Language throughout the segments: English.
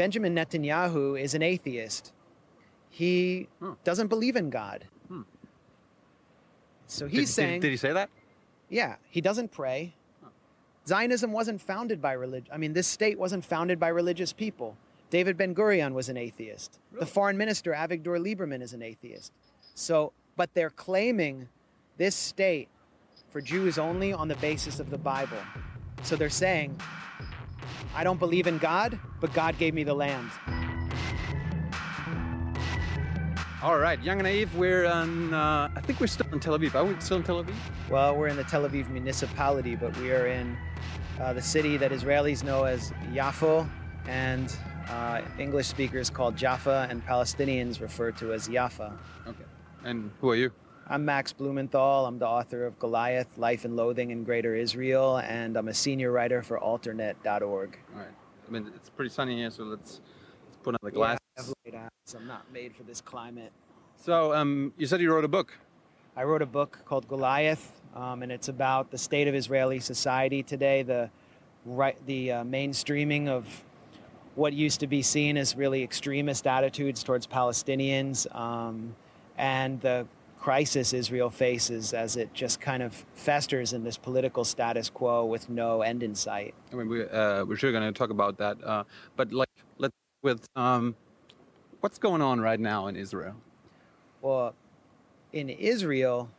Benjamin Netanyahu is an atheist. He Hmm. doesn't believe in God. Hmm. So Did- he's did, saying, Did, he say that? yeah, he doesn't pray. Zionism wasn't founded by religion. I mean, this state wasn't founded by religious people. David Ben Gurion was an atheist. The foreign minister, Avigdor Lieberman, is an atheist. So, but they're claiming this state for Jews only on the basis of the Bible. So they're saying, I don't believe in God, but God gave me the land. All right, Young and Naive, we're on, uh, I think we're still in Tel Aviv. Are we still in Tel Aviv? Well, we're in the Tel Aviv municipality, but we are in uh, the city that Israelis know as Yafo, and uh, English speakers call Jaffa, and Palestinians refer to as Jaffa. Okay. And who are you? I'm Max Blumenthal. I'm the author of Goliath, Life and Loathing in Greater Israel, and I'm a senior writer for alternet.org. All right. I mean, it's pretty sunny here, so let's, let's put on the glasses. Yeah, I have light eyes. I'm not made for this climate. So, um, you said you wrote a book. I wrote a book called Goliath, um, and it's about the state of Israeli society today, the right, the uh, mainstreaming of what used to be seen as really extremist attitudes towards Palestinians, um, and the crisis Israel faces as it just kind of festers in this political status quo with no end in sight. I mean, we, uh, we're sure going to talk about that. Uh, but like, let's with um, what's going on right now in Israel. Well, in Israel,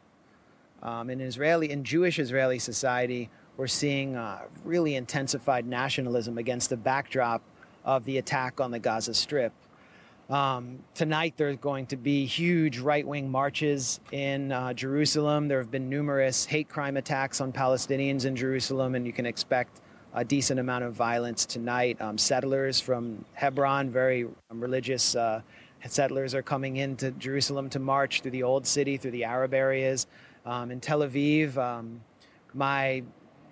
um, in Israeli, in Jewish Israeli society, we're seeing uh, really intensified nationalism against the backdrop of the attack on the Gaza Strip. Um, tonight, there's going to be huge right wing marches in uh, Jerusalem. There have been numerous hate crime attacks on Palestinians in Jerusalem, and you can expect a decent amount of violence tonight. Um, settlers from Hebron, very um, religious uh, settlers, are coming into Jerusalem to march through the old city, through the Arab areas. Um, in Tel Aviv, um, my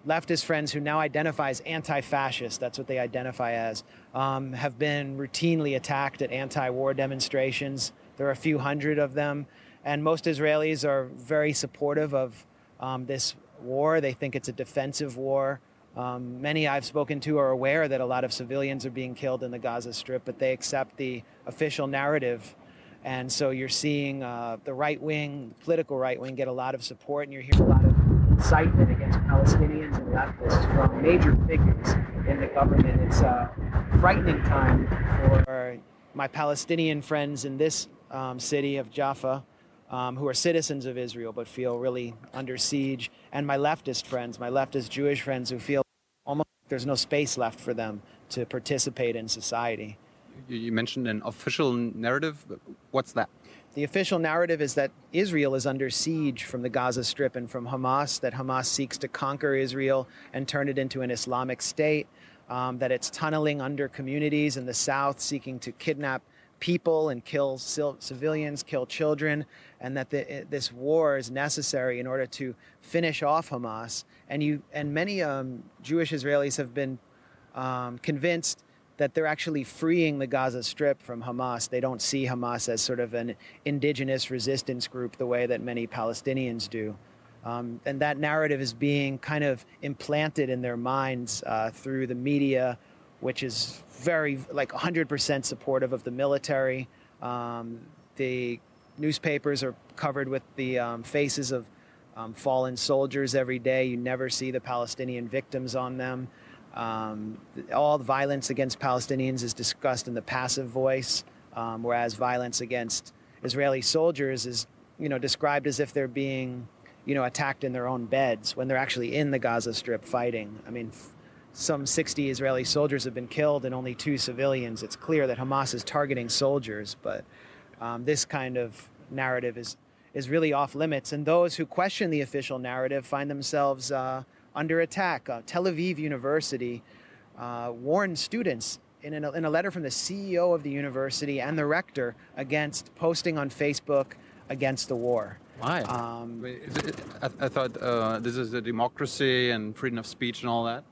leftist friends who now identify as anti-fascist that's what they identify as um, have been routinely attacked at anti-war demonstrations. There are a few hundred of them. And most israelis are very supportive of um, this war. They think it's a defensive war. Um, many i've spoken to are aware that a lot of civilians are being killed in the gaza strip but they accept the official narrative. And so you're seeing uh, the right wing political right wing get a lot of support and you're hearing a lot of incitement against Palestinians and leftists from major figures in the government. It's a frightening time for my Palestinian friends in this um, city of Jaffa, um, who are citizens of Israel but feel really under siege, and my leftist friends, my leftist Jewish friends, who feel almost like there's no space left for them to participate in society. You, you mentioned an official narrative. What's that? The official narrative is that Israel is under siege from the Gaza Strip and from Hamas, that Hamas seeks to conquer Israel and turn it into an Islamic state, um, that it's tunneling under communities in the south, seeking to kidnap people and kill civilians, kill children, and that the, this war is necessary in order to finish off Hamas. And, you, and many um, Jewish Israelis have been um, convinced that they're actually freeing the Gaza Strip from Hamas. They don't see Hamas as sort of an indigenous resistance group the way that many Palestinians do. Um, and that narrative is being kind of implanted in their minds uh, through the media, which is very, like 100% supportive of the military. Um, the newspapers are covered with the um, faces of um, fallen soldiers every day. You never see the Palestinian victims on them. Um, all the violence against Palestinians is discussed in the passive voice, um, whereas violence against Israeli soldiers is, you know, described as if they're being, you know, attacked in their own beds when they're actually in the Gaza Strip fighting. I mean, f- some 60 Israeli soldiers have been killed and only two civilians. It's clear that Hamas is targeting soldiers, but um, this kind of narrative is is really off limits. And those who question the official narrative find themselves. Uh, under attack. Uh, Tel Aviv University uh, warned students in, an, in a letter from the CEO of the university and the rector against posting on Facebook against the war. Why? Um, Wait, it- I, I thought uh, this is a democracy and freedom of speech and all that.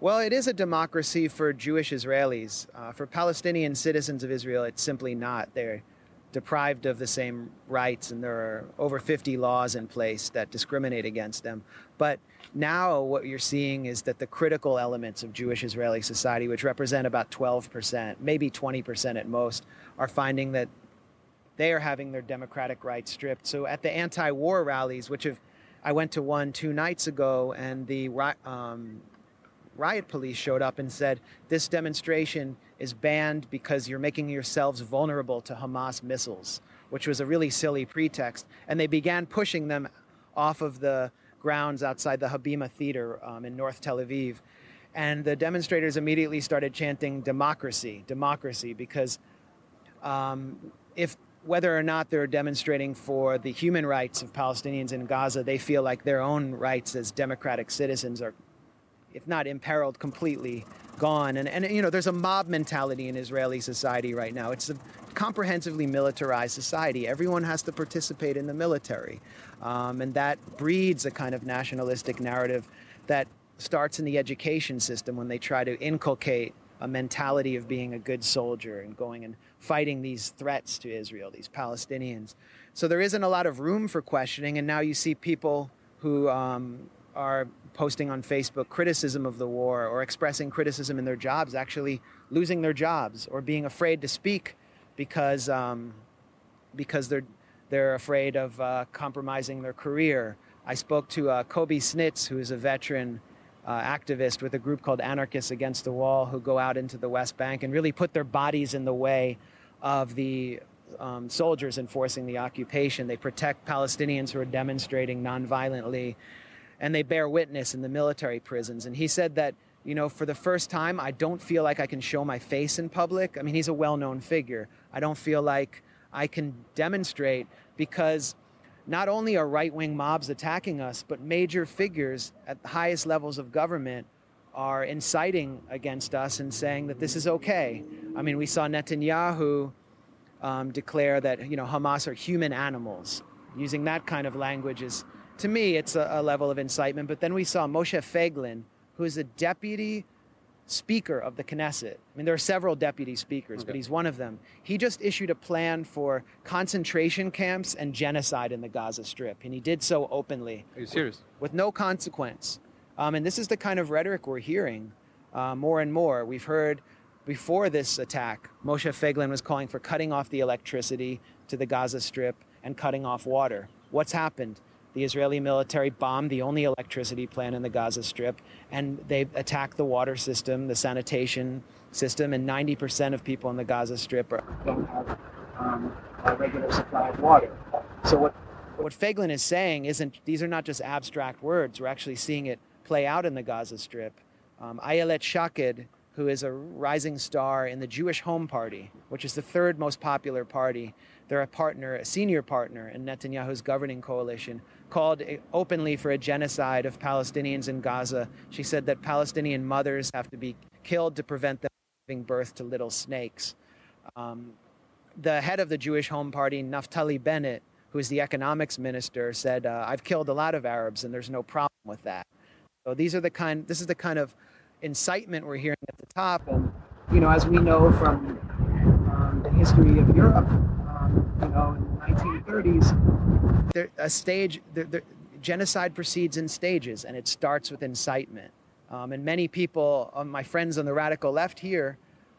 Well, it is a democracy for Jewish Israelis. Uh, for Palestinian citizens of Israel, it's simply not. They're, deprived of the same rights, and there are over 50 laws in place that discriminate against them. But now, what you're seeing is that the critical elements of Jewish Israeli society, which represent about 12%, maybe 20% at most, are finding that they are having their democratic rights stripped. So, at the anti war rallies, which have I went to one two nights ago, and the um, riot police showed up and said, This demonstration is banned because you're making yourselves vulnerable to Hamas missiles, which was a really silly pretext. And they began pushing them off of the grounds outside the Habima Theater um, in North Tel Aviv. And the demonstrators immediately started chanting democracy, democracy, because um, if whether or not they're demonstrating for the human rights of Palestinians in Gaza, they feel like their own rights as democratic citizens are if not imperiled, completely gone. And, and you know, there's a mob mentality in Israeli society right now. It's a comprehensively militarized society. Everyone has to participate in the military. Um, and that breeds a kind of nationalistic narrative that starts in the education system when they try to inculcate a mentality of being a good soldier and going and fighting these threats to Israel, these Palestinians. So there isn't a lot of room for questioning. And now you see people who um, are posting on Facebook criticism of the war or expressing criticism in their jobs actually losing their jobs or being afraid to speak because um, because they're they're afraid of uh, compromising their career. I spoke to uh, Kobi Snitz, who is a veteran uh, activist with a group called Anarchists Against the Wall, who go out into the West Bank and really put their bodies in the way of the um, soldiers enforcing the occupation. They protect Palestinians who are demonstrating nonviolently and they bear witness in the military prisons. And he said that, you know, for the first time, I don't feel like I can show my face in public. I mean, he's a well known figure. I don't feel like I can demonstrate because not only are right wing mobs attacking us, but major figures at the highest levels of government are inciting against us and saying that this is okay. I mean, we saw Netanyahu um, declare that, you know, Hamas are human animals. Using that kind of language is to me, it's a, a level of incitement. But then we saw Moshe Feiglin, who is a deputy speaker of the Knesset. I mean, there are several deputy speakers, okay. but he's one of them. He just issued a plan for concentration camps and genocide in the Gaza Strip, and he did so openly. Are you serious? With, with no consequence. Um, and this is the kind of rhetoric we're hearing uh, more and more. We've heard before this attack, Moshe Feiglin was calling for cutting off the electricity to the Gaza Strip and cutting off water. What's happened? The Israeli military bombed the only electricity plant in the Gaza Strip, and they attacked the water system, the sanitation system, and 90% of people in the Gaza Strip are, don't have um, a regular supply of water. So what what Feiglin is saying isn't these are not just abstract words. We're actually seeing it play out in the Gaza Strip. Um, Ayelet Shaked, who is a rising star in the Jewish Home Party, which is the third most popular party, they're a partner, a senior partner in Netanyahu's governing coalition, called openly for a genocide of Palestinians in Gaza. She said that Palestinian mothers have to be killed to prevent them from giving birth to little snakes. Um, the head of the Jewish Home Party, Naftali Bennett, who is the economics minister, said, uh, "I've killed a lot of Arabs, and there's no problem with that." So these are the kind. This is the kind of incitement we're hearing at the top, and you know, as we know from um, the history of Europe, you know, in the 1930s, there, a stage, there, there, genocide proceeds in stages, and it starts with incitement. Um, and many people, uh, my friends on the radical left here,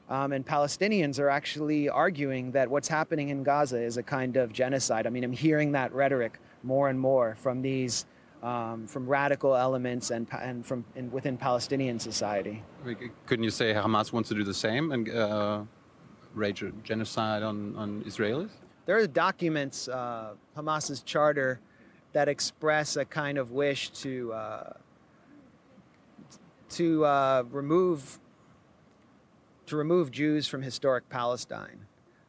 um, and Palestinians are actually arguing that what's happening in Gaza is a kind of genocide. I mean, I'm hearing that rhetoric more and more from these, um, from radical elements and, and from in, within Palestinian society. Couldn't you say Hamas wants to do the same and uh, rage genocide on, on Israelis? There are documents, uh, Hamas's charter, that express a kind of wish to uh, to uh, remove to remove Jews from historic Palestine.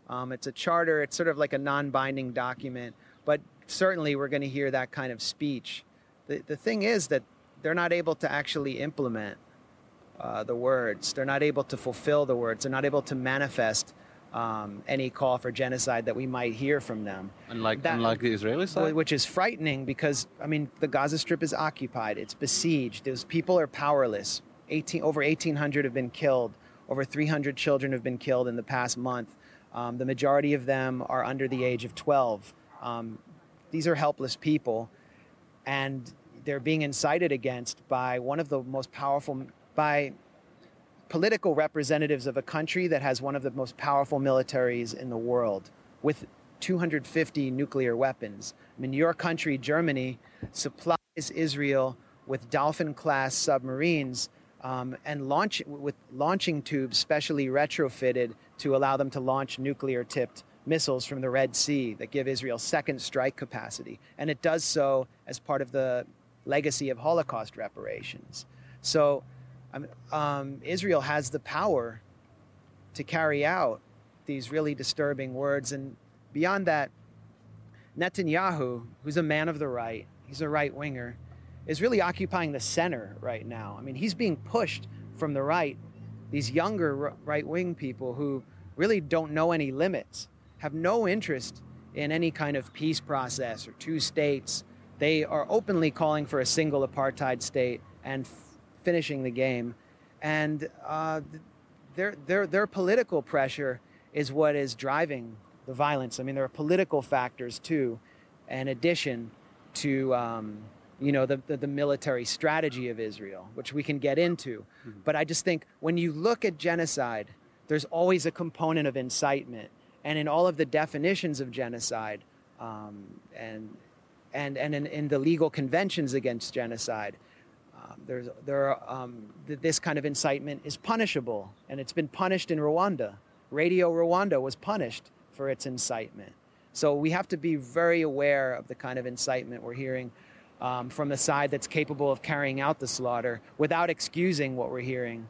Um, it's a charter. It's sort of like a non-binding document, but certainly we're going to hear that kind of speech. The the thing is that they're not able to actually implement uh, the words. They're not able to fulfill the words. They're not able to manifest um, any call for genocide that we might hear from them. Unlike, that, unlike the Israeli side? Which is frightening because, I mean, the Gaza Strip is occupied, it's besieged, those people are powerless. 18, over 1,800 have been killed, over 300 children have been killed in the past month. Um, the majority of them are under the age of 12. Um, these are helpless people, and they're being incited against by one of the most powerful, by political representatives of a country that has one of the most powerful militaries in the world with 250 nuclear weapons. I mean, your country, Germany, supplies Israel with Dolphin class submarines um, and launch with launching tubes specially retrofitted to allow them to launch nuclear tipped missiles from the Red Sea that give Israel second strike capacity. And it does so as part of the legacy of Holocaust reparations. So um, Israel has the power to carry out these really disturbing words. And beyond that, Netanyahu, who's a man of the right, he's a right winger, is really occupying the center right now. I mean, he's being pushed from the right. These younger right wing people who really don't know any limits, have no interest in any kind of peace process or two states. They are openly calling for a single apartheid state and finishing the game. And uh, their, their, their political pressure is what is driving the violence. I mean, there are political factors too, in addition to um, you know the, the, the, military strategy of Israel, which we can get into. Mm-hmm. But I just think when you look at genocide, there's always a component of incitement, and in all of the definitions of genocide, um, and and and in, in, the legal conventions against genocide, there's there are, um, this kind of incitement is punishable, and it's been punished in Rwanda. Radio Rwanda was punished for its incitement. So we have to be very aware of the kind of incitement we're hearing um, from the side that's capable of carrying out the slaughter without excusing what we're hearing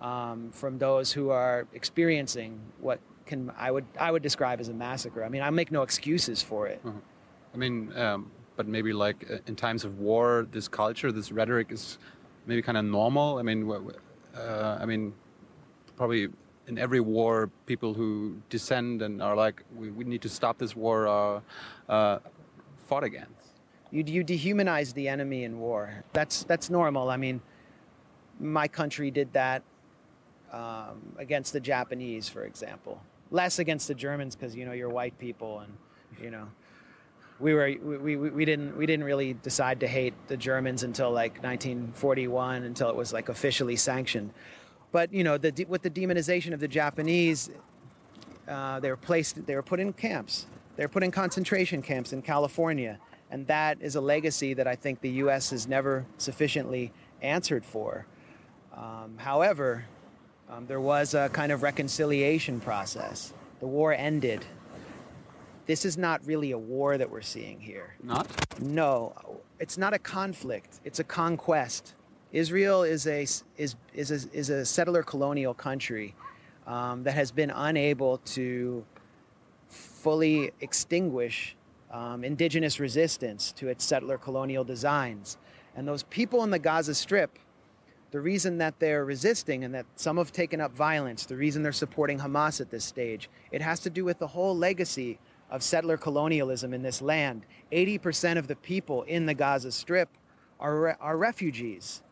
um, from those who are experiencing what can I would I would describe as a massacre. I mean, I make no excuses for it. Uh-huh. I mean, um, but maybe like uh, in times of war, this culture, this rhetoric is maybe kind of normal. I mean, uh, I mean, probably in every war, people who descend and are like, we, we need to stop this war, are uh, fought against. You, you dehumanize the enemy in war. That's, that's normal. I mean, my country did that um, against the Japanese, for example. Less against the Germans because, you know, you're white people and, you know, we were we, we, we didn't we didn't really decide to hate the Germans until like 1941 until it was like officially sanctioned. But you know, the, with the demonization of the Japanese, uh, they were placed, they were put in camps. They were put in concentration camps in California, and that is a legacy that I think the U.S. has never sufficiently answered for. Um, however, um, there was a kind of reconciliation process. The war ended. This is not really a war that we're seeing here. Not? No, it's not a conflict. It's a conquest. Israel is a, is, is a, is a settler colonial country um, that has been unable to fully extinguish um, indigenous resistance to its settler colonial designs. And those people in the Gaza Strip, the reason that they're resisting and that some have taken up violence, the reason they're supporting Hamas at this stage, it has to do with the whole legacy of settler colonialism in this land. 80% of the people in the Gaza Strip are, are refugees.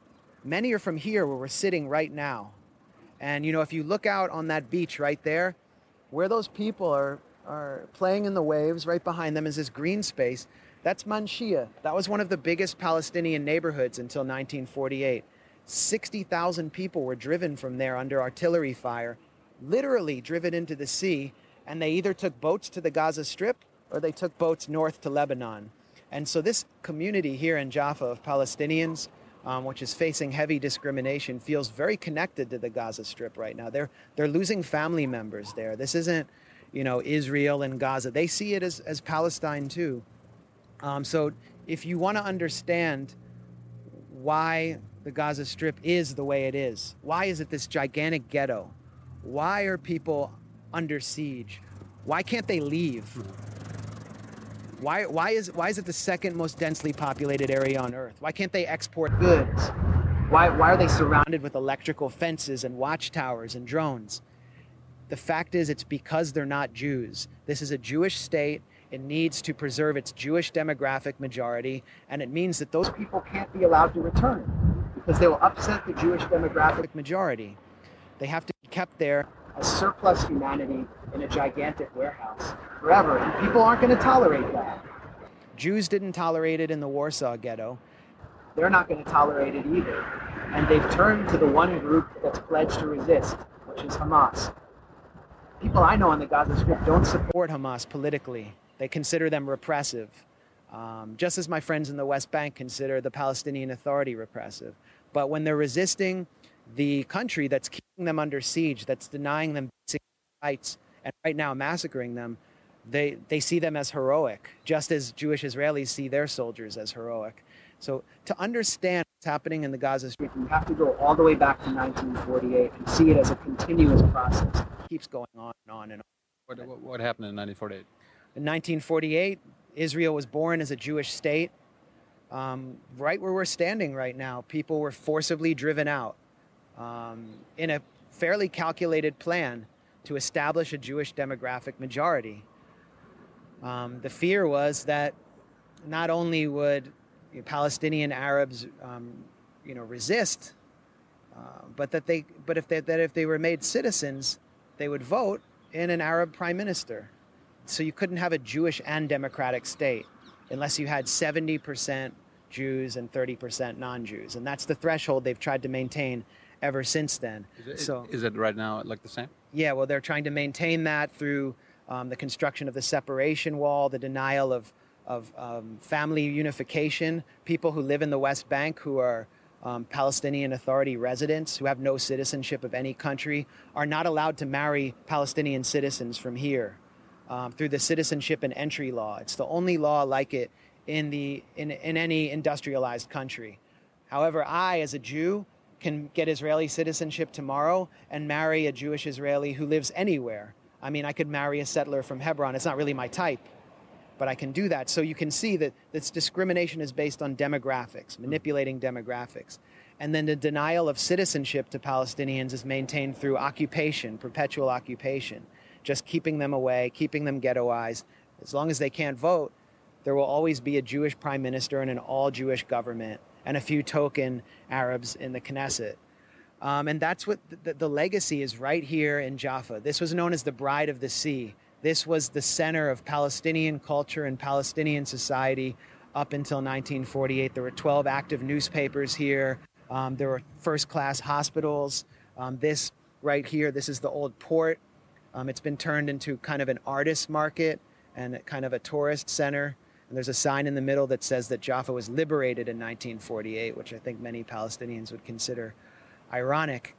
Many are from here where we're sitting right now. And you know, if you look out on that beach right there, where those people are, are playing in the waves, right behind them is this green space. That's Manshia. That was one of the biggest Palestinian neighborhoods until 1948. 60,000 people were driven from there under artillery fire, literally driven into the sea, and they either took boats to the Gaza Strip or they took boats north to Lebanon. And so this community here in Jaffa of Palestinians, um, which is facing heavy discrimination, feels very connected to the Gaza Strip right now. They're they're losing family members there. This isn't, you know, Israel and Gaza. They see it as as Palestine too. Um, so if you want to understand why the Gaza Strip is the way it is, why is it this gigantic ghetto? Why are people under siege? Why can't they leave? Why, why, is, why is it the second most densely populated area on Earth? Why can't they export goods? Why, why are they surrounded with electrical fences and watchtowers and drones? The fact is, it's because they're not Jews. This is a Jewish state. It needs to preserve its Jewish demographic majority, and it means that those people can't be allowed to return because they will upset the Jewish demographic majority. They have to be kept there as surplus humanity in a gigantic warehouse forever. And people aren't going to tolerate that. Jews didn't tolerate it in the Warsaw Ghetto. They're not going to tolerate it either. And they've turned to the one group that's pledged to resist, which is Hamas. People I know on the Gaza Strip don't support Hamas politically. They consider them repressive, um, just as my friends in the West Bank consider the Palestinian Authority repressive. But when they're resisting the country that's keeping them under siege, that's denying them basic rights, and right now massacring them, they, they see them as heroic, just as Jewish Israelis see their soldiers as heroic. So to understand what's happening in the Gaza Strip, you have to go all the way back to 1948 and see it as a continuous process. It keeps going on and on and on. What, what, what happened in 1948? In 1948, Israel was born as a Jewish state. Um, right where we're standing right now, people were forcibly driven out um, in a fairly calculated plan to establish a Jewish demographic majority. Um, the fear was that not only would you know, Palestinian Arabs, um, you know, resist, uh, but that they, but if they, that if they were made citizens, they would vote in an Arab prime minister. So you couldn't have a Jewish and democratic state unless you had 70% Jews and 30% non-Jews, and that's the threshold they've tried to maintain ever since then. Is it, so is it right now like the same? Yeah, well, they're trying to maintain that through um, the construction of the separation wall, the denial of of um, family unification, people who live in the West Bank who are um, Palestinian Authority residents who have no citizenship of any country are not allowed to marry Palestinian citizens from here um, through the citizenship and entry law. It's the only law like it in, the, in, in any industrialized country. However, I, as a Jew, can get Israeli citizenship tomorrow and marry a Jewish Israeli who lives anywhere. I mean, I could marry a settler from Hebron. It's not really my type but I can do that. So you can see that this discrimination is based on demographics, manipulating demographics. And then the denial of citizenship to Palestinians is maintained through occupation, perpetual occupation, just keeping them away, keeping them ghettoized. As long as they can't vote, there will always be a Jewish prime minister and an all Jewish government and a few token Arabs in the Knesset. Um, and that's what the, the legacy is right here in Jaffa. This was known as the Bride of the Sea this was the center of Palestinian culture and Palestinian society up until 1948. There were 12 active newspapers here. Um, there were first class hospitals. Um, this right here, this is the old port. Um, it's been turned into kind of an artist market and kind of a tourist center. And there's a sign in the middle that says that Jaffa was liberated in 1948, which I think many Palestinians would consider ironic.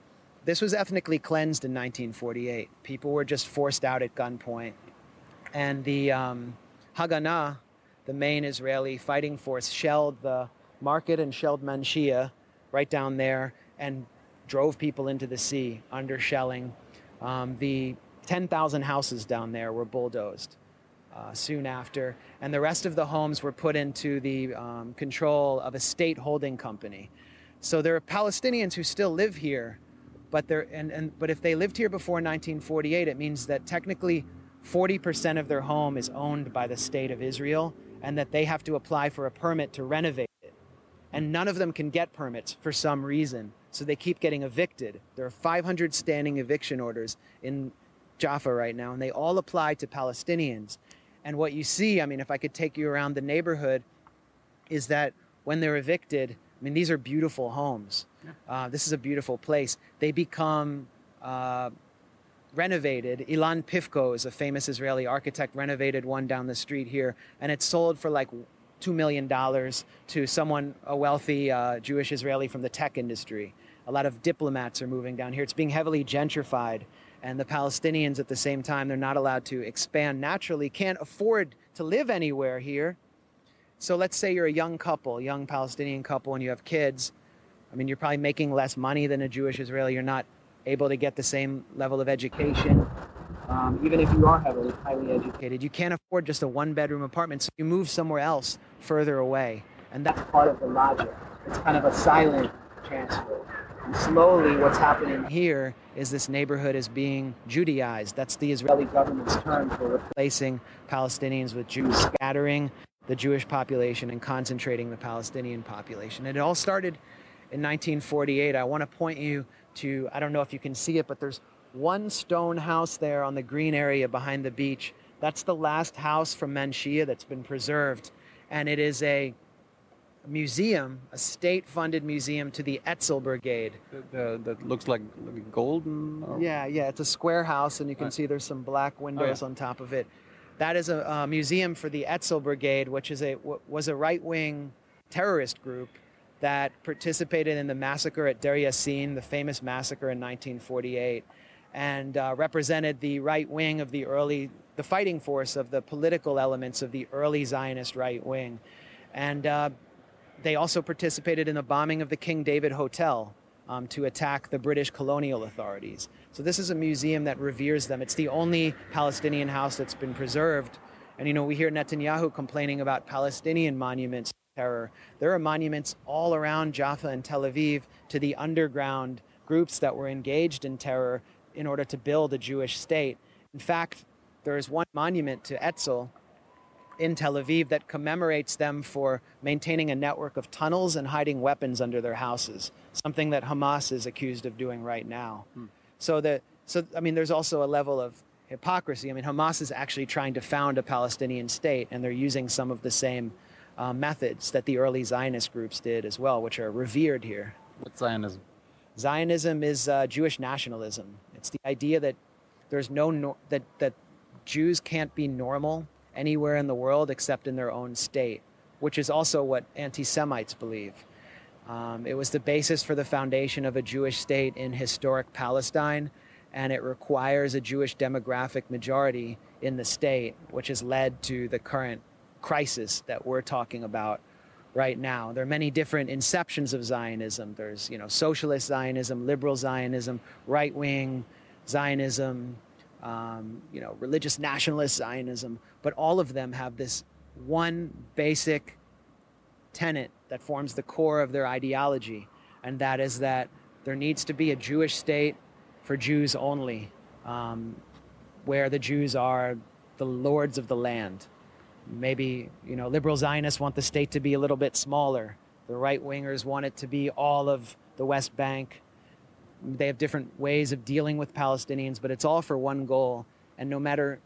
This was ethnically cleansed in 1948. People were just forced out at gunpoint. And the um, Haganah, the main Israeli fighting force, shelled the market and shelled Manshia right down there and drove people into the sea under shelling. Um, the 10,000 houses down there were bulldozed uh, soon after, and the rest of the homes were put into the um, control of a state holding company. So there are Palestinians who still live here but they're and, and but if they lived here before 1948, it means that technically 40% of their home is owned by the state of Israel, and that they have to apply for a permit to renovate it. And none of them can get permits for some reason, so they keep getting evicted. There are 500 standing eviction orders in Jaffa right now, and they all apply to Palestinians. And what you see, I mean, if I could take you around the neighborhood, is that when they're evicted, I mean, these are beautiful homes. Yeah. Uh, this is a beautiful place. They become uh, renovated. Ilan Pivko is a famous Israeli architect, renovated one down the street here, and it's sold for like $2 million to someone, a wealthy uh, Jewish Israeli from the tech industry. A lot of diplomats are moving down here. It's being heavily gentrified. And the Palestinians, at the same time, they're not allowed to expand naturally, can't afford to live anywhere here. So let's say you're a young couple, young Palestinian couple, and you have kids. I mean, you're probably making less money than a Jewish Israeli. You're not able to get the same level of education. Um, even if you are heavily, highly educated, you can't afford just a one bedroom apartment. So you move somewhere else further away. And that's part of the logic. It's kind of a silent transfer. Slowly, what's happening here is this neighborhood is being Judaized. That's the Israeli government's term for replacing Palestinians with Jews, scattering the Jewish population and concentrating the Palestinian population. And it all started in 1948. I want to point you to, I don't know if you can see it, but there's one stone house there on the green area behind the beach. That's the last house from Manshia that's been preserved. And it is a museum, a state funded museum to the Etzel Brigade. The, that looks like, golden? Or? Yeah, yeah. It's a square house, and you can Right. see there's some black windows yeah. on top of it. That is a, a museum for the Etzel Brigade, which is a, was a right wing terrorist group that participated in the massacre at Deir Yassin, the famous massacre in 1948, and uh, represented the right wing of the early, the fighting force of the political elements of the early Zionist right wing. And uh, they also participated in the bombing of the King David Hotel um, to attack the British colonial authorities. So this is a museum that reveres them. It's the only Palestinian house that's been preserved. And you know, we hear Netanyahu complaining about Palestinian monuments terror. There are monuments all around Jaffa and Tel Aviv to the underground groups that were engaged in terror in order to build a Jewish state. In fact, there is one monument to Etzel in Tel Aviv that commemorates them for maintaining a network of tunnels and hiding weapons under their houses, something that Hamas is accused of doing right now. So that so I mean there's also a level of hypocrisy. I mean Hamas is actually trying to found a Palestinian state and they're using some of the same uh, methods that the early Zionist groups did as well, which are revered here. What's Zionism? Zionism is uh, Jewish nationalism. It's the idea that there's no nor- that that Jews can't be normal anywhere in the world except in their own state, which is also what anti-Semites believe. Um, it was the basis for the foundation of a Jewish state in historic Palestine, and it requires a Jewish demographic majority in the state, which has led to the current crisis that we're talking about right now. There are many different inceptions of Zionism. There's, you know, socialist Zionism, liberal Zionism, right-wing Zionism, um, you know, religious nationalist Zionism, but all of them have this one basic tenet that forms the core of their ideology, and that is that there needs to be a Jewish state for Jews only, um, where the Jews are the lords of the land. Maybe you know liberal Zionists want the state to be a little bit smaller. The right wingers want it to be all of the West Bank. They have different ways of dealing with Palestinians, but it's all for one goal. And no matter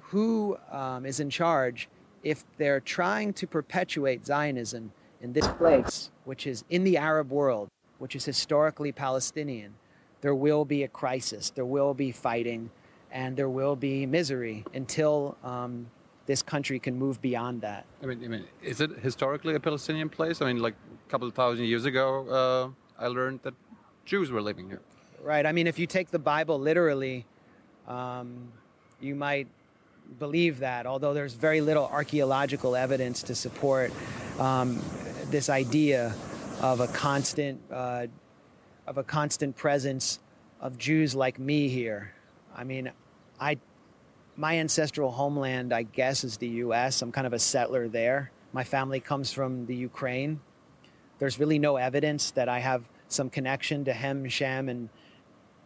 who um, is in charge, if they're trying to perpetuate Zionism in this place, which is in the Arab world, which is historically Palestinian, there will be a crisis, there will be fighting, and there will be misery until um, this country can move beyond that. I mean, I mean, is it historically a Palestinian place? I mean, like a couple of thousand years ago, uh, I learned that Jews were living here. Right. I mean, if you take the Bible literally, um, you might believe that, although there's very little archaeological evidence to support um, this idea of a constant uh, of a constant presence of Jews like me here. I mean, I my ancestral homeland, I guess, is the U.S. I'm kind of a settler there. My family comes from the Ukraine. There's really no evidence that I have some connection to Hem, Shem, and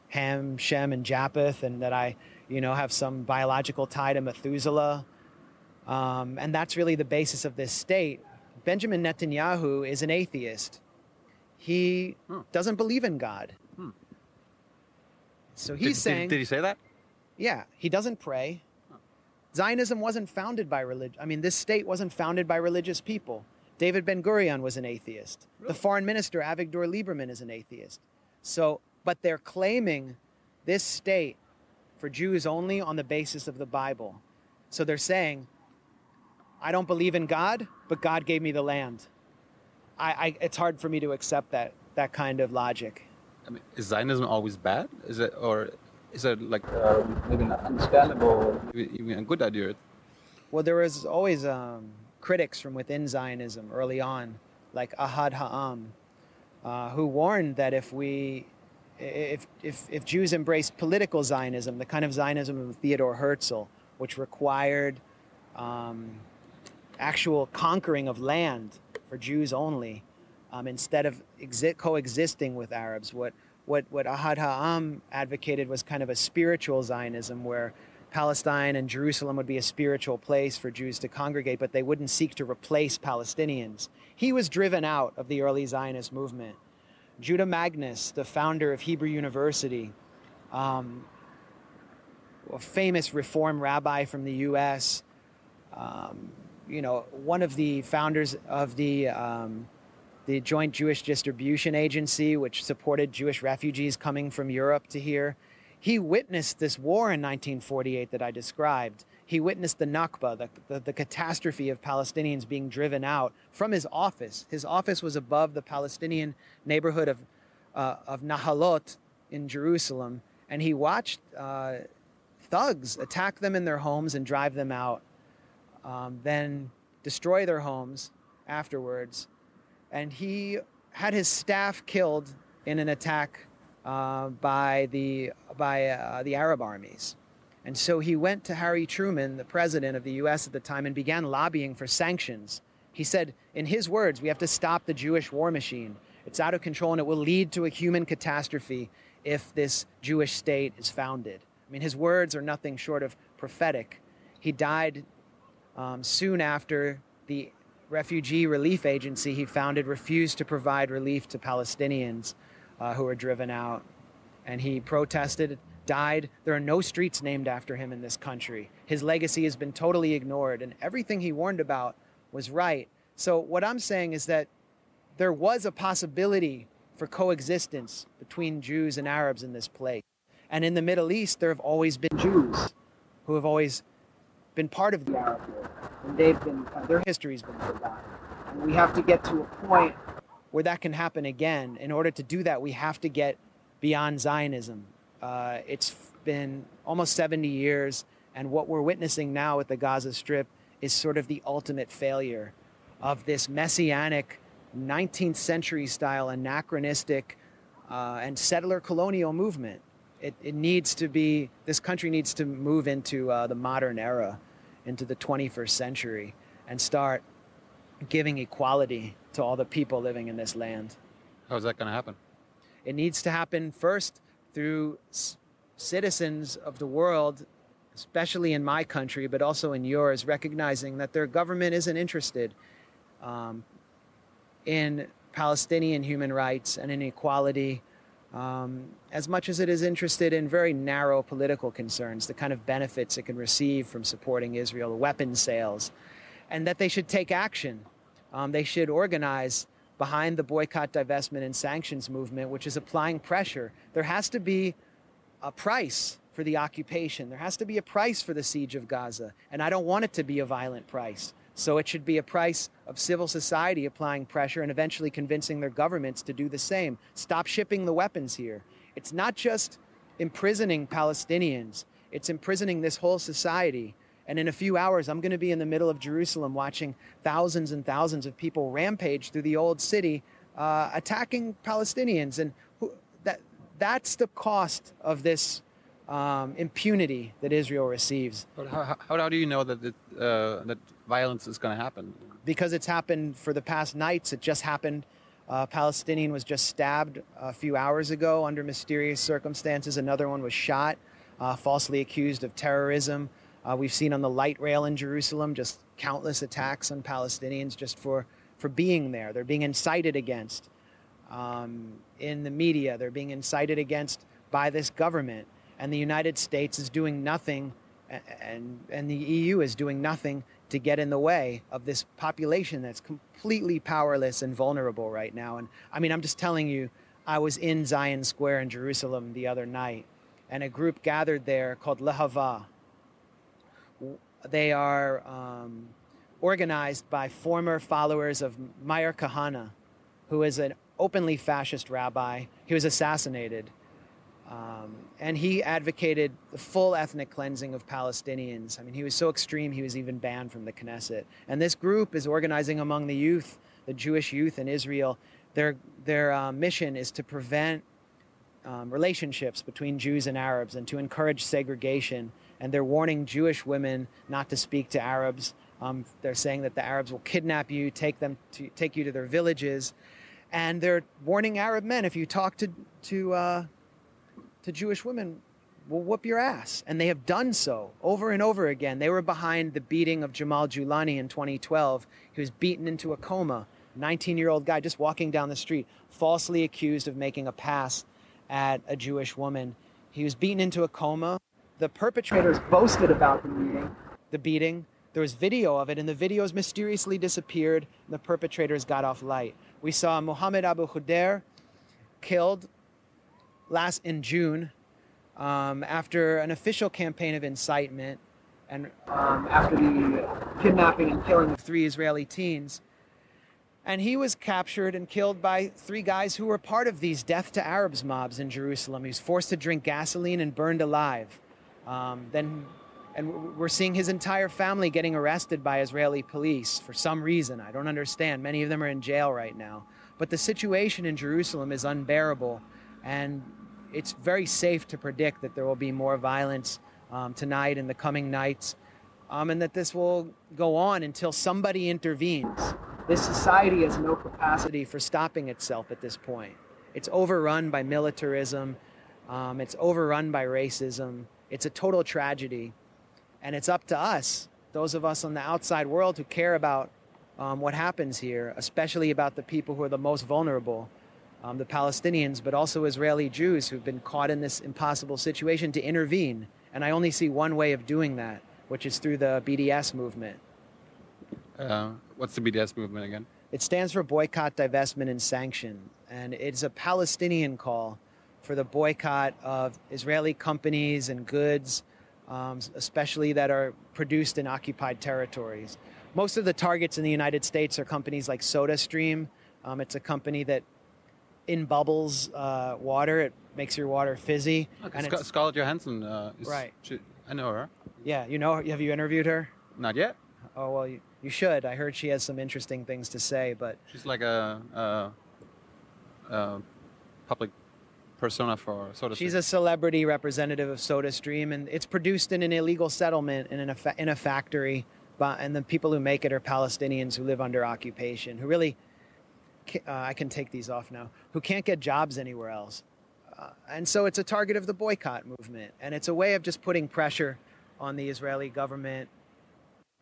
Ham, Shem, and Japheth, and that I, you know, have some biological tie to Methuselah. Um, and that's really the basis of this state. Benjamin Netanyahu is an atheist. He Hmm. doesn't believe in God. Hmm. So he's did, saying, Did, he say that? yeah, he doesn't pray. Zionism wasn't founded by religion. I mean, this state wasn't founded by religious people. David Ben Gurion was an atheist. Really? The foreign minister, Avigdor Lieberman, is an atheist. So, but they're claiming this state for Jews only on the basis of the Bible. So they're saying, I don't believe in God, but God gave me the land. I, I, it's hard for me to accept that, that kind of logic. I mean, is Zionism always bad? Is it, or is it like uh, maybe an understandable, even a good idea? Well, there is always um, critics from within Zionism early on, like Ahad Ha'am, uh, who warned that if we, if, if, if Jews embraced political Zionism, the kind of Zionism of Theodore Herzl, which required um, actual conquering of land for Jews only, um, instead of exi- coexisting with Arabs, what, what, what Ahad Ha'am advocated was kind of a spiritual Zionism where Palestine and Jerusalem would be a spiritual place for Jews to congregate, but they wouldn't seek to replace Palestinians. He was driven out of the early Zionist movement. Judah Magnes, the founder of Hebrew University, um, a famous reform rabbi from the U.S. Um, you know, one of the founders of the um, the Joint Jewish Distribution Agency, which supported Jewish refugees coming from Europe to here. He witnessed this war in 1948 that I described. He witnessed the Nakba, the, the, the, catastrophe of Palestinians being driven out from his office. His office was above the Palestinian neighborhood of, uh, of Nahalot in Jerusalem, and he watched uh, thugs attack them in their homes and drive them out, um, then destroy their homes afterwards. And he had his staff killed in an attack uh, by the by uh, the Arab armies. And so he went to Harry Truman, the president of the U.S. at the time, and began lobbying for sanctions. He said, in his words, we have to stop the Jewish war machine. It's out of control and it will lead to a human catastrophe if this Jewish state is founded. I mean, his words are nothing short of prophetic. He died um, soon after the refugee relief agency he founded refused to provide relief to Palestinians uh, who were driven out. And he protested, died. There are no streets named after him in this country. His legacy has been totally ignored, and everything he warned about was right. So, what I'm saying is that there was a possibility for coexistence between Jews and Arabs in this place. And in the Middle East, there have always been Jews who have always been part of the Arab world, and they've been their history's been forgotten. And we have to get to a point where that can happen again. In order to do that, we have to get beyond Zionism. Uh, it's been almost 70 years, and what we're witnessing now with the Gaza Strip is sort of the ultimate failure of this messianic 19th century style anachronistic uh, and settler colonial movement it, it needs to be, this country needs to move into uh, the modern era, into the 21st century, and start giving equality to all the people living in this land. How is that going to happen? It needs to happen first through s- citizens of the world, especially in my country, but also in yours, recognizing that their government isn't interested um, in Palestinian human rights and inequality um, as much as it is interested in very narrow political concerns, the kind of benefits it can receive from supporting Israel, weapons sales, and that they should take action. Um, they should organize behind the boycott, divestment, and sanctions movement, which is applying pressure. There has to be a price for the occupation. There has to be a price for the siege of Gaza. And I don't want it to be a violent price. So it should be a price of civil society applying pressure and eventually convincing their governments to do the same. Stop shipping the weapons here. It's not just imprisoning Palestinians, it's imprisoning this whole society. And in a few hours, I'm going to be in the middle of Jerusalem watching thousands and thousands of people rampage through the old city, uh, attacking Palestinians. And who, that, that's the cost of this um, impunity that Israel receives. But how, how, how do you know that it, uh, that violence is going to happen? Because it's happened for the past nights. It just happened. A Palestinian was just stabbed a few hours ago under mysterious circumstances. Another one was shot, uh, falsely accused of terrorism. Uh, we've seen on the light rail in Jerusalem just countless attacks on Palestinians just for, for being there. They're being incited against. Um, in the media, they're being incited against by this government and the United States is doing nothing, and, and the EU is doing nothing to get in the way of this population that's completely powerless and vulnerable right now. And I mean, I'm just telling you, I was in Zion Square in Jerusalem the other night, and a group gathered there called Lehava. They are um, organized by former followers of Meir Kahane, who is an openly fascist rabbi. He was assassinated um, and he advocated the full ethnic cleansing of Palestinians. I mean, he was so extreme, he was even banned from the Knesset. And this group is organizing among the youth, the Jewish youth in Israel. Their, their uh, mission is to prevent um, relationships between Jews and Arabs and to encourage segregation. And they're warning Jewish women not to speak to Arabs. Um, they're saying that the Arabs will kidnap you, take them to take you to their villages, and they're warning Arab men if you talk to to uh, to Jewish women will whoop your ass. And they have done so over and over again. They were behind the beating of Jamal Julani in 2012. He was beaten into a coma. 19 year old guy just walking down the street, falsely accused of making a pass at a Jewish woman He was beaten into a coma. The perpetrators boasted about the meeting, the beating. There was video of it, and the videos mysteriously disappeared, and the perpetrators got off light. We saw Mohammed Abu Khudair killed last in June um, after an official campaign of incitement and um, after the kidnapping and killing of three Israeli teens. And he was captured and killed by three guys who were part of these death to Arabs mobs in Jerusalem. He was forced to drink gasoline and burned alive. Um, then, and we're seeing his entire family getting arrested by Israeli police for some reason. I don't understand. Many of them are in jail right now. But the situation in Jerusalem is unbearable, and it's very safe to predict that there will be more violence um, tonight and the coming nights, um, and that this will go on until somebody intervenes. This society has no capacity for stopping itself at this point. It's overrun by militarism, um, it's overrun by racism. It's a total tragedy. And it's up to us, those of us on the outside world who care about um, what happens here, especially about the people who are the most vulnerable, um, the Palestinians, but also Israeli Jews who've been caught in this impossible situation to intervene. And I only see one way of doing that, which is through the BDS movement. Uh, what's the BDS movement again? It stands for Boycott, Divestment, and Sanction. And it's a Palestinian call for the boycott of Israeli companies and goods, um, especially that are produced in occupied territories most of the targets in the United States are companies like SodaStream. Um, it's a company that in bubbles uh, water. It makes your water fizzy. Sc- Scarlett Johansson. Uh, is, right. She, I know her. Yeah, you know. Have you interviewed her? Not yet. Oh well, you, you should. I heard she has some interesting things to say, but she's like a, a, a public persona for SodaStream. She's a celebrity representative of SodaStream, and it's produced in an illegal settlement in a in a factory and the people who make it are Palestinians who live under occupation, who really, uh, I can take these off now, who can't get jobs anywhere else. Uh, and so it's a target of the boycott movement. And it's a way of just putting pressure on the Israeli government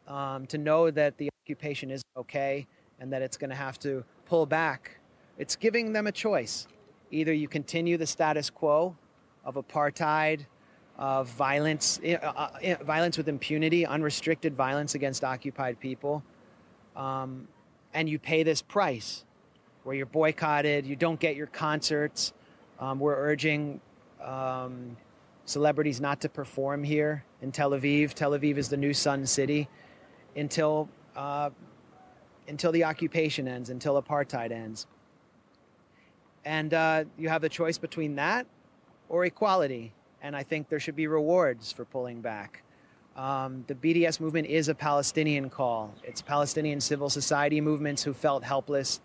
um, to know that the occupation is okay and that it's going to have to pull back. It's giving them a choice. Either you continue the status quo of apartheid, of violence, uh, uh, violence with impunity, unrestricted violence against occupied people, um, and you pay this price, where you're boycotted, you don't get your concerts. Um, we're urging um, celebrities not to perform here in Tel Aviv. Tel Aviv is the new Sun City until uh, until the occupation ends, until apartheid ends. And uh, you have the choice between that or equality and I think there should be rewards for pulling back. Um, the BDS movement is a Palestinian call. It's Palestinian civil society movements who felt helpless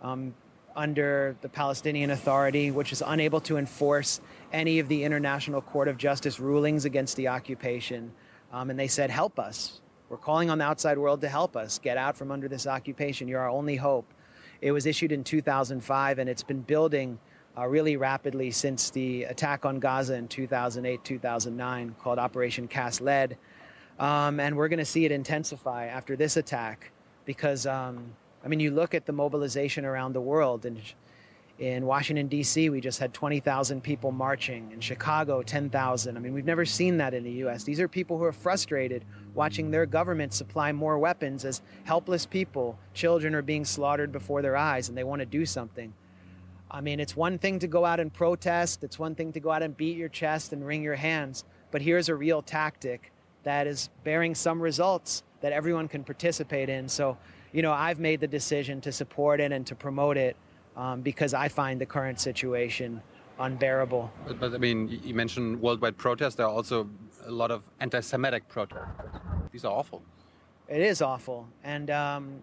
um, under the Palestinian Authority, which is unable to enforce any of the International Court of Justice rulings against the occupation. Um, and they said, Help us. We're calling on the outside world to help us get out from under this occupation. You're our only hope. It was issued in 2005, and it's been building uh, really rapidly since the attack on Gaza in 2008, 2009, called Operation Cast Lead. Um, and we're going to see it intensify after this attack because, um, I mean, you look at the mobilization around the world. And in Washington, D.C., we just had 20,000 people marching. In Chicago, 10,000. I mean, we've never seen that in the U.S. These are people who are frustrated watching their government supply more weapons as helpless people, children are being slaughtered before their eyes, and they want to do something. I mean, it's one thing to go out and protest, it's one thing to go out and beat your chest and wring your hands, but here's a real tactic that is bearing some results that everyone can participate in. So, you know, I've made the decision to support it and to promote it um, because I find the current situation unbearable. But, but, I mean, you mentioned worldwide protests. There are also a lot of anti-Semitic protests. These are awful. It is awful, and um,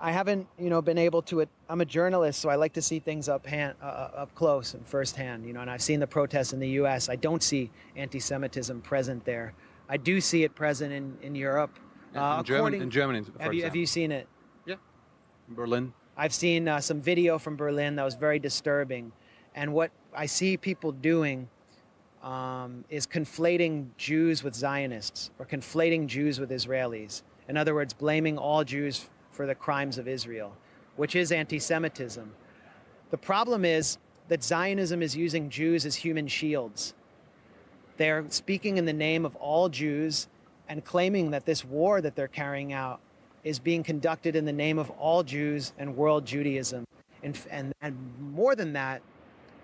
I haven't, you know, been able to. I'm a journalist, so I like to see things up hand, uh, uh, up close and firsthand. You know, and I've seen the protests in the U.S. I don't see anti-Semitism present there. I do see it present in in Europe. Uh, in, German, in Germany, have you, have you seen it? Yeah, in Berlin. I've seen uh, some video from Berlin that was very disturbing, and what I see people doing um, is conflating Jews with Zionists or conflating Jews with Israelis. In other words, blaming all Jews for the crimes of Israel, which is anti Semitism. The problem is that Zionism is using Jews as human shields. They're speaking in the name of all Jews and claiming that this war that they're carrying out is being conducted in the name of all Jews and world Judaism. And, and, and more than that,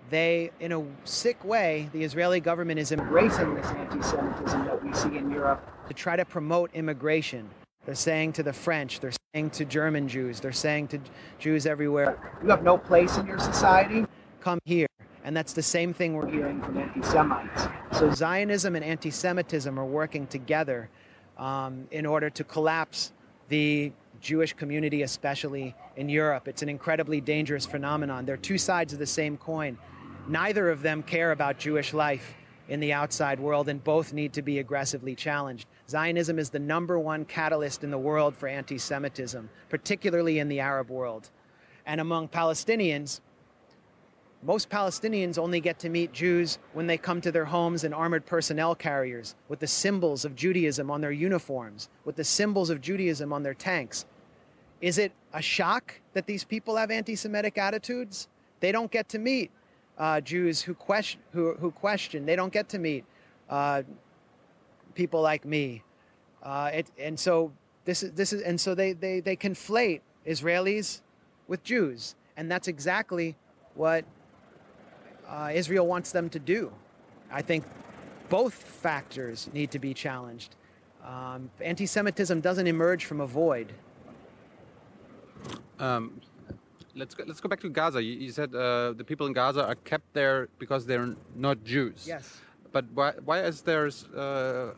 they, in a sick way, the Israeli government is embracing this anti Semitism that we see in Europe to try to promote immigration. They're saying to the French, they're saying to German Jews, they're saying to Jews everywhere, you have no place in your society, come here. And that's the same thing we're hearing from anti Semites. So Zionism and anti Semitism are working together um, in order to collapse the Jewish community, especially in Europe. It's an incredibly dangerous phenomenon. They're two sides of the same coin. Neither of them care about Jewish life in the outside world, and both need to be aggressively challenged. Zionism is the number one catalyst in the world for anti Semitism, particularly in the Arab world. And among Palestinians, most Palestinians only get to meet Jews when they come to their homes in armored personnel carriers with the symbols of Judaism on their uniforms, with the symbols of Judaism on their tanks. Is it a shock that these people have anti Semitic attitudes? They don't get to meet uh, Jews who question, who, who question. They don't get to meet uh, people like me. Uh, it, and so this is, this is, and so they, they, they conflate Israelis with Jews. And that's exactly what uh, Israel wants them to do. I think both factors need to be challenged. Um, Anti Semitism doesn't emerge from a void. Um, let's go, let's go back to Gaza. You, you said uh, the people in Gaza are kept there because they're not Jews. Yes. But why, why is there uh,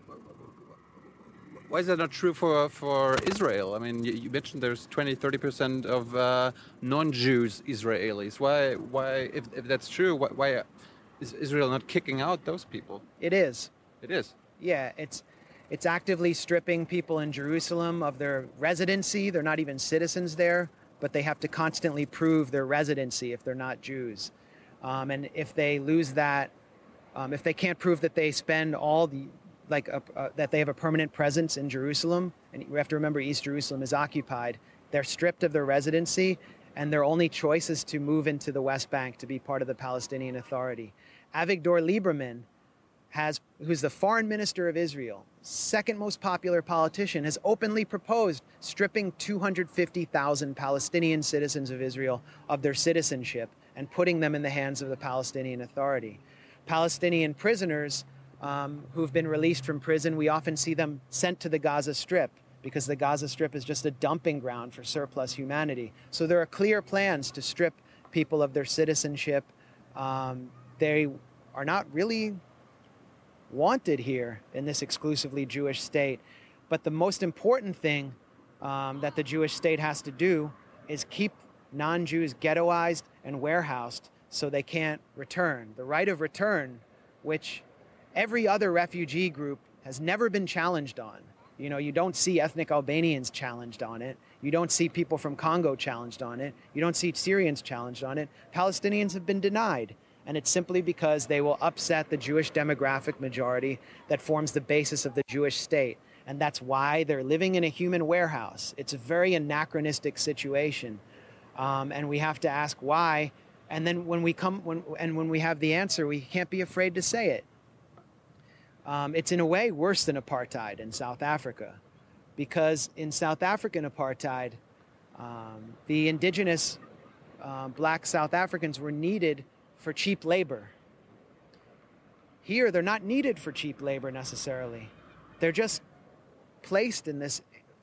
why is that not true for for Israel? I mean, you, you mentioned there's 20, 30 percent of uh, non-Jews Israelis. Why why if, if that's true, why, why is Israel not kicking out those people? It is. It is. Yeah, it's it's actively stripping people in Jerusalem of their residency. They're not even citizens there, but they have to constantly prove their residency if they're not Jews. Um, and if they lose that, um, if they can't prove that they spend all the like a, uh, that they have a permanent presence in Jerusalem, and we have to remember East Jerusalem is occupied. They're stripped of their residency, and their only choice is to move into the West Bank to be part of the Palestinian Authority. Avigdor Lieberman has, who's the foreign minister of Israel, second most popular politician, has openly proposed stripping 250,000 Palestinian citizens of Israel of their citizenship and putting them in the hands of the Palestinian Authority. Palestinian prisoners um, who've been released from prison, we often see them sent to the Gaza Strip because the Gaza Strip is just a dumping ground for surplus humanity. So there are clear plans to strip people of their citizenship. Um, they are not really wanted here in this exclusively Jewish state. But the most important thing um, that the Jewish state has to do is keep non Jews ghettoized and warehoused so they can't return. The right of return, which every other refugee group has never been challenged on. You know, you don't see ethnic Albanians challenged on it. You don't see people from Congo challenged on it. You don't see Syrians challenged on it. Palestinians have been denied. And it's simply because they will upset the Jewish demographic majority that forms the basis of the Jewish state. And that's why they're living in a human warehouse. It's a very anachronistic situation. Um, and we have to ask why. And then when we come, when, and when we have the answer, we can't be afraid to say it. Um, it's in a way worse than apartheid in South Africa, because in South African apartheid, um, the indigenous uh, black South Africans were needed for cheap labor. Here, they're not needed for cheap labor necessarily. They're just placed in this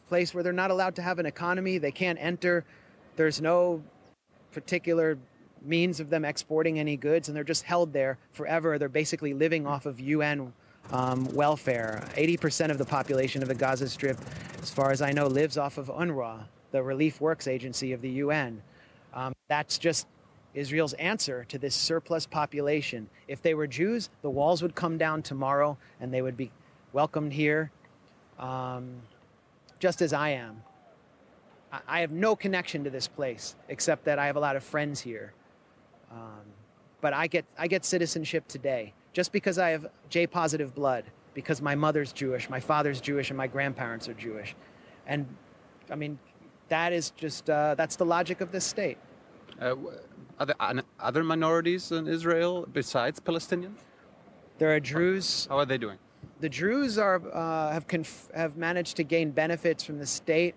place where they're not allowed to have an economy. They can't enter. There's no particular means of them exporting any goods, and they're just held there forever. They're basically living off of UN um, welfare. 80% of the population of the Gaza Strip, as far as I know, lives off of UNRWA, the relief works agency of the UN. Um, that's just Israel's answer to this surplus population. If they were Jews, the walls would come down tomorrow and they would be welcomed here, um, just as I am. I have no connection to this place except that I have a lot of friends here. Um, but I get I get citizenship today just because I have J positive blood, because my mother's Jewish, my father's Jewish, and my grandparents are Jewish. And I mean, that is just, uh, that's the logic of this state. Uh, are there other minorities in Israel besides Palestinians? There are Druze. How are they doing? The Druze are uh, have conf- have managed to gain benefits from the state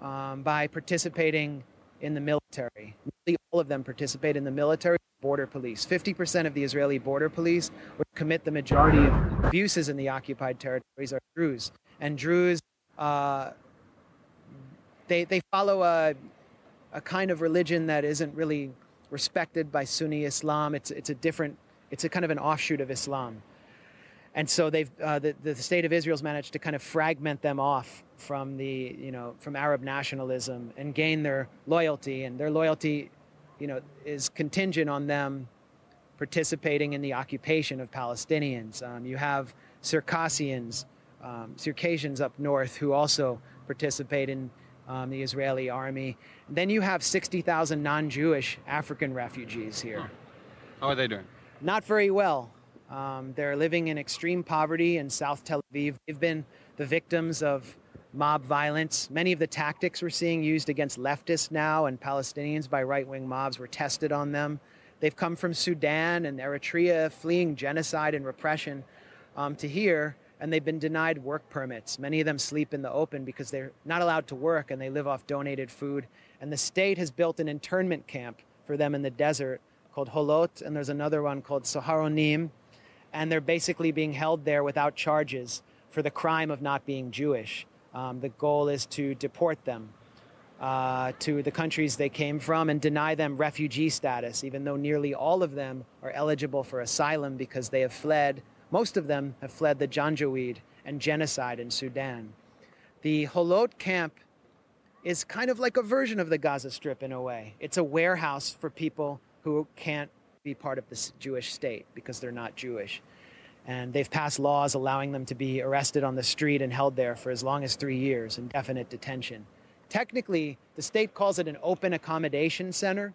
um, by participating in the military. Nearly all of them participate in the military border police. 50% of the Israeli border police, which commit the majority of abuses in the occupied territories, are Druze. And Druze, uh, they, they follow a, a kind of religion that isn't really respected by Sunni Islam. It's, it's a different, it's a kind of an offshoot of Islam. And so they've, uh, the, the state of Israel's managed to kind of fragment them off from the, you know, from Arab nationalism and gain their loyalty. And their loyalty, you know, is contingent on them participating in the occupation of Palestinians. Um, you have Circassians, um, Circassians up north who also participate in um, the Israeli army. Then you have 60,000 non Jewish African refugees here. How are they doing? Not very well. Um, they're living in extreme poverty in South Tel Aviv. They've been the victims of mob violence. Many of the tactics we're seeing used against leftists now and Palestinians by right wing mobs were tested on them. They've come from Sudan and Eritrea, fleeing genocide and repression um, to here, and they've been denied work permits. Many of them sleep in the open because they're not allowed to work and they live off donated food. And the state has built an internment camp for them in the desert called Holot, and there's another one called Saharonim. And they're basically being held there without charges for the crime of not being Jewish. Um, the goal is to deport them uh, to the countries they came from and deny them refugee status, even though nearly all of them are eligible for asylum because they have fled. Most of them have fled the Janjaweed and genocide in Sudan. The Holot camp is kind of like a version of the Gaza Strip in a way. It's a warehouse for people who can't be part of the Jewish state because they're not Jewish. And they've passed laws allowing them to be arrested on the street and held there for as long as three years, in indefinite detention. Technically, the state calls it an open accommodation center.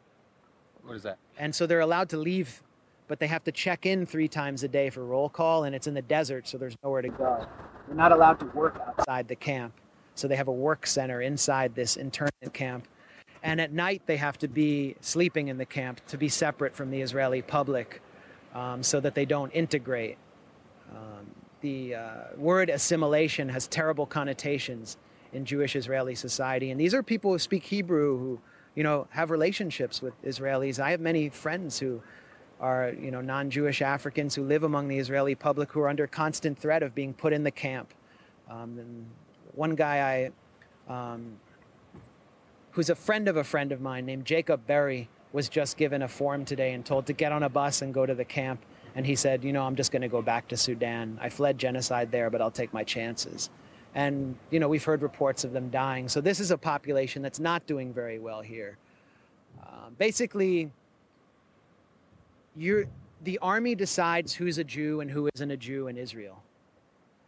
What is that? And so they're allowed to leave, but they have to check in three times a day for roll call, and it's in the desert, so there's nowhere to go. They're not allowed to work outside the camp. So they have a work center inside this internment camp. And at night, they have to be sleeping in the camp to be separate from the Israeli public um, so that they don't integrate. Um, the uh, word assimilation has terrible connotations in Jewish Israeli society. And these are people who speak Hebrew, who, you know, have relationships with Israelis. I have many friends who are, you know, non-Jewish Africans who live among the Israeli public who are under constant threat of being put in the camp. Um, one guy I, um, who's a friend of a friend of mine named Jacob Berry, was just given a form today and told to get on a bus and go to the camp. And he said, you know, I'm just going to go back to Sudan. I fled genocide there, but I'll take my chances. And, you know, we've heard reports of them dying. So this is a population that's not doing very well here. Uh, basically, you're, the army decides who's a Jew and who isn't a Jew in Israel.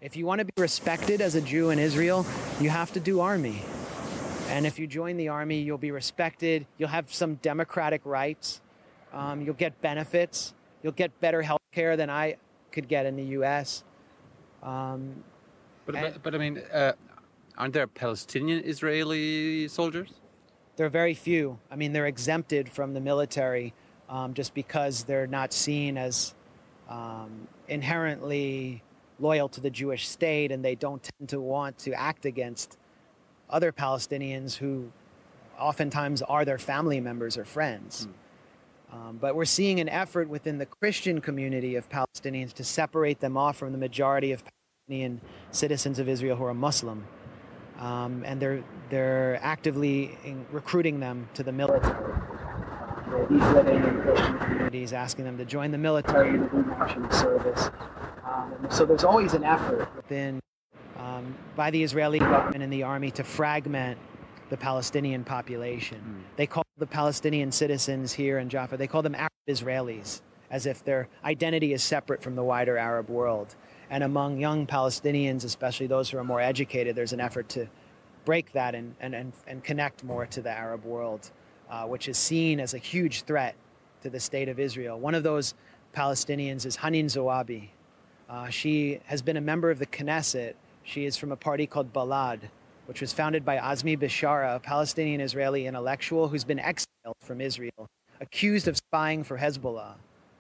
If you want to be respected as a Jew in Israel, you have to do army. And if you join the army, you'll be respected. You'll have some democratic rights. Um, you'll get benefits. You'll get better health care than I could get in the U.S. Um, but, but, but, I mean, uh, aren't there Palestinian Israeli soldiers? There are very few. I mean, they're exempted from the military um, just because they're not seen as um, inherently loyal to the Jewish state and they don't tend to want to act against other Palestinians who oftentimes are their family members or friends. Mm. Um, but we're seeing an effort within the Christian community of Palestinians to separate them off from the majority of Palestinian citizens of Israel who are Muslim. Um, and they're, they're actively recruiting them to the military. The East Lebanon Christian communities asking them to join the military to do national service. Um, so there's always an effort within um, by the Israeli government and the army to fragment the Palestinian population. Mm. They call the Palestinian citizens here in Jaffa, they call them Arab Israelis, as if their identity is separate from the wider Arab world. And among young Palestinians, especially those who are more educated, there's an effort to break that and, and, and, and connect more to the Arab world, uh, which is seen as a huge threat to the state of Israel. One of those Palestinians is Hanin Zoabi. Uh, she has been a member of the Knesset she is from a party called Balad, which was founded by Azmi Bishara, a Palestinian Israeli intellectual who's been exiled from Israel, accused of spying for Hezbollah.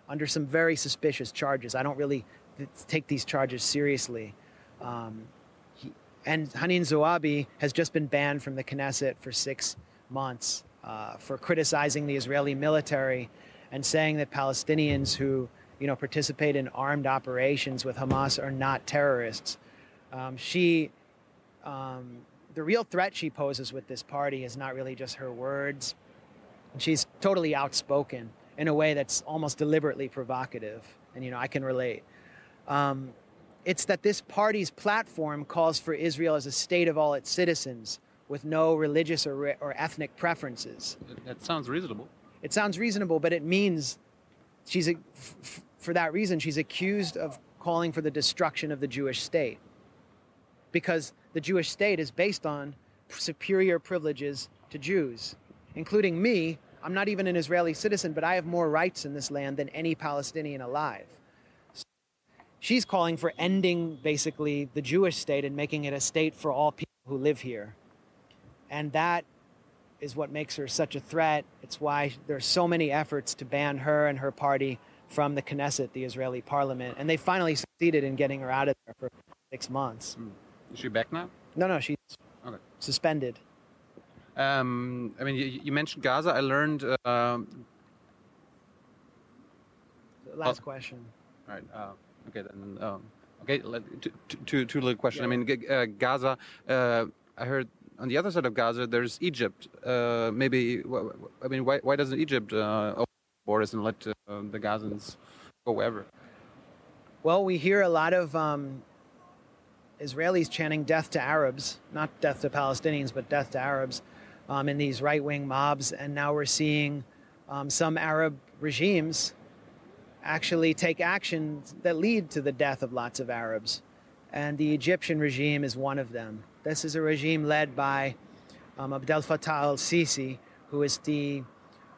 under some very suspicious charges. I don't really th- take these charges seriously. Um, he, and Hanin Zoabi has just been banned from the Knesset for six months uh, for criticizing the Israeli military and saying that Palestinians who you know participate in armed operations with Hamas are not terrorists. Um, she, um, the real threat she poses with this party is not really just her words. She's totally outspoken in a way that's almost deliberately provocative, and you know I can relate. Um, it's that this party's platform calls for Israel as a state of all its citizens, with no religious or, or ethnic preferences. That sounds reasonable. It sounds reasonable, but it means she's a, f- for that reason she's accused of calling for the destruction of the Jewish state because the Jewish state is based on superior privileges to Jews, including me. I'm not even an Israeli citizen, but I have more rights in this land than any Palestinian alive. She's calling for ending basically the Jewish state and making it a state for all people who live here. And that is what makes her such a threat. It's why there's so many efforts to ban her and her party from the Knesset, the Israeli parliament. And they finally succeeded in getting her out of there for six months. Mm. Is she back now? No, no, she's okay. suspended. Um, I mean, you, you, mentioned Gaza. I learned. Um, last oh. question. All right. Uh, okay, then. Um, okay, two, two, two little questions. Yeah. I mean, uh, Gaza. Uh, I heard on the other side of Gaza, there's Egypt. Uh, maybe, I mean, why, why doesn't Egypt uh, open borders and let uh, the Gazans go wherever? Well, we hear a lot of um, Israelis chanting death to Arabs, not death to Palestinians, but death to Arabs um, in these right wing mobs. And now we're seeing um, some Arab regimes actually take actions that lead to the death of lots of Arabs. And the Egyptian regime is one of them. This is a regime led by um, Abdel Fattah al Sisi, who is the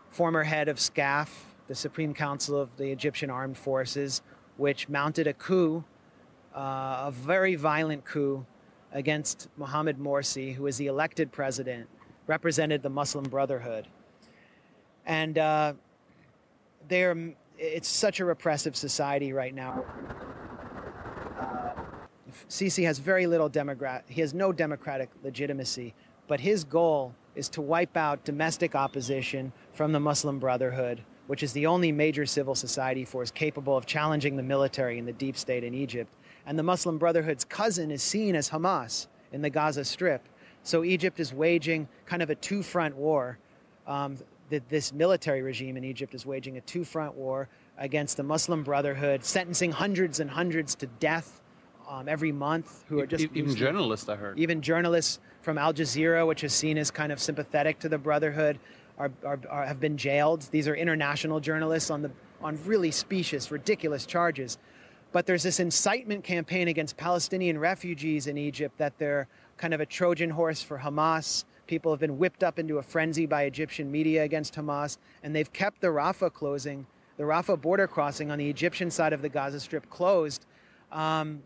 former head of SCAF, the Supreme Council of the Egyptian Armed Forces, which mounted a coup, uh, a very violent coup against Mohamed Morsi, who was the elected president, represented the Muslim Brotherhood. And uh, they're, it's such a repressive society right now. Sisi has very little democrat. He has no democratic legitimacy, but his goal is to wipe out domestic opposition from the Muslim Brotherhood, which is the only major civil society force capable of challenging the military in the deep state in Egypt. And the Muslim Brotherhood's cousin is seen as Hamas in the Gaza Strip. So Egypt is waging kind of a two front war. Um, this military regime in Egypt is waging a two front war against the Muslim Brotherhood, sentencing hundreds and hundreds to death um, every month who are just even journalists. I heard even journalists from Al Jazeera, which is seen as kind of sympathetic to the Brotherhood, are, are, are, have been jailed. These are international journalists on the on really specious, ridiculous charges. But there's this incitement campaign against Palestinian refugees in Egypt that they're kind of a Trojan horse for Hamas. People have been whipped up into a frenzy by Egyptian media against Hamas, and they've kept the Rafah closing, the Rafah border crossing on the Egyptian side of the Gaza Strip closed. Um,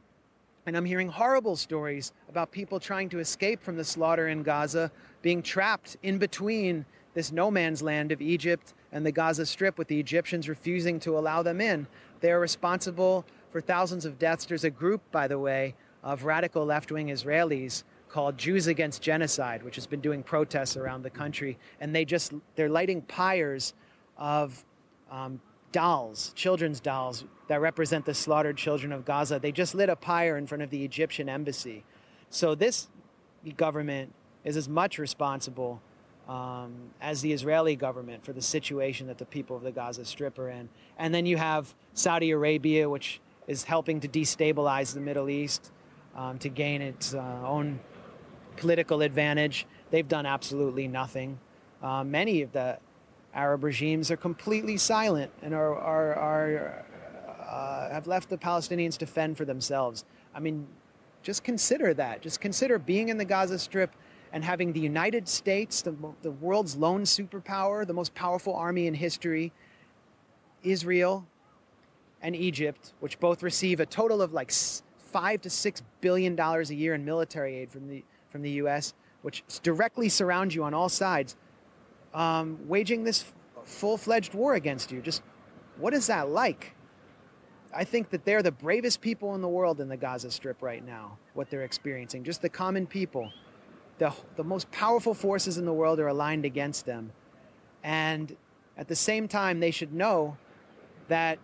and I'm hearing horrible stories about people trying to escape from the slaughter in Gaza, being trapped in between this no man's land of Egypt and the Gaza Strip, with the Egyptians refusing to allow them in. They are responsible for thousands of deaths. There's a group, by the way, of radical left wing Israelis called Jews Against Genocide, which has been doing protests around the country. And they just, they're lighting pyres of um, dolls, children's dolls, that represent the slaughtered children of Gaza. They just lit a pyre in front of the Egyptian embassy. So this government is as much responsible um, as the Israeli government for the situation that the people of the Gaza Strip are in. And then you have Saudi Arabia, which is helping to destabilize the Middle East um, to gain its uh, own political advantage. They've done absolutely nothing. Uh, many of the Arab regimes are completely silent and are, are, are uh, have left the Palestinians to fend for themselves. I mean, just consider that. Just consider being in the Gaza Strip and having the United States, the, the world's lone superpower, the most powerful army in history, Israel, and Egypt, which both receive a total of like five to six billion dollars a year in military aid from the from the U.S., which directly surrounds you on all sides, um, waging this full-fledged war against you. Just what is that like? I think that they're the bravest people in the world in the Gaza Strip right now, what they're experiencing. Just the common people. The, the most powerful forces in the world are aligned against them. And at the same time, they should know that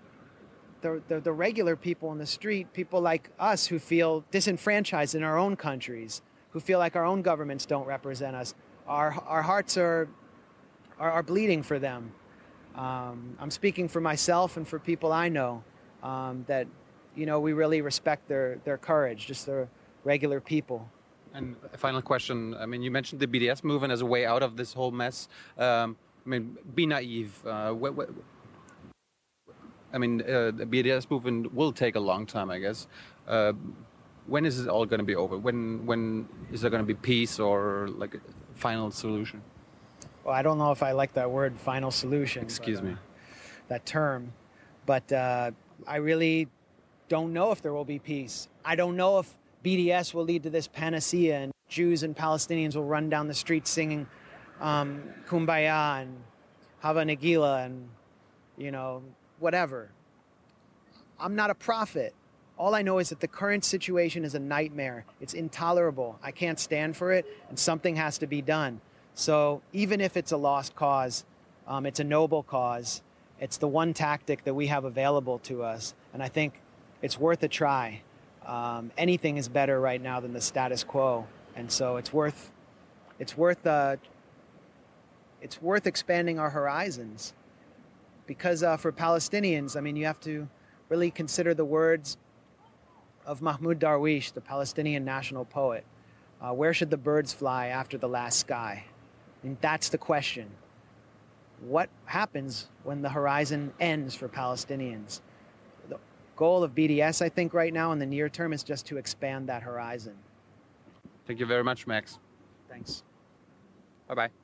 the, the, the regular people in the street, people like us who feel disenfranchised in our own countries, who feel like our own governments don't represent us, our, our hearts are, are, are bleeding for them. Um, I'm speaking for myself and for people I know um, that, you know, we really respect their, their courage, just their regular people. And a final question. I mean, you mentioned the BDS movement as a way out of this whole mess. Um, I mean, be naive. Uh, what, what, I mean, uh, the BDS movement will take a long time, I guess. Uh, when is it all going to be over? When when is there going to be peace or like a final solution? Well, I don't know if I like that word, final solution. Excuse but, me. Uh, that term, but uh, I really don't know if there will be peace. I don't know if BDS will lead to this panacea and Jews and Palestinians will run down the street singing um, Kumbaya and Hava Nagila and you know whatever. I'm not a prophet. All I know is that the current situation is a nightmare. It's intolerable. I can't stand for it, and something has to be done. So even if it's a lost cause, um, it's a noble cause. It's the one tactic that we have available to us, and I think it's worth a try. Um, anything is better right now than the status quo, and so it's worth it's worth uh, it's worth expanding our horizons because uh, for Palestinians, I mean, you have to really consider the words of Mahmoud Darwish, the Palestinian national poet. Uh, where should the birds fly after the last sky? Mean, that's the question. What happens when the horizon ends for Palestinians? The goal of BDS, I think, right now in the near term is just to expand that horizon. Thank you very much, Max. Thanks. Bye bye.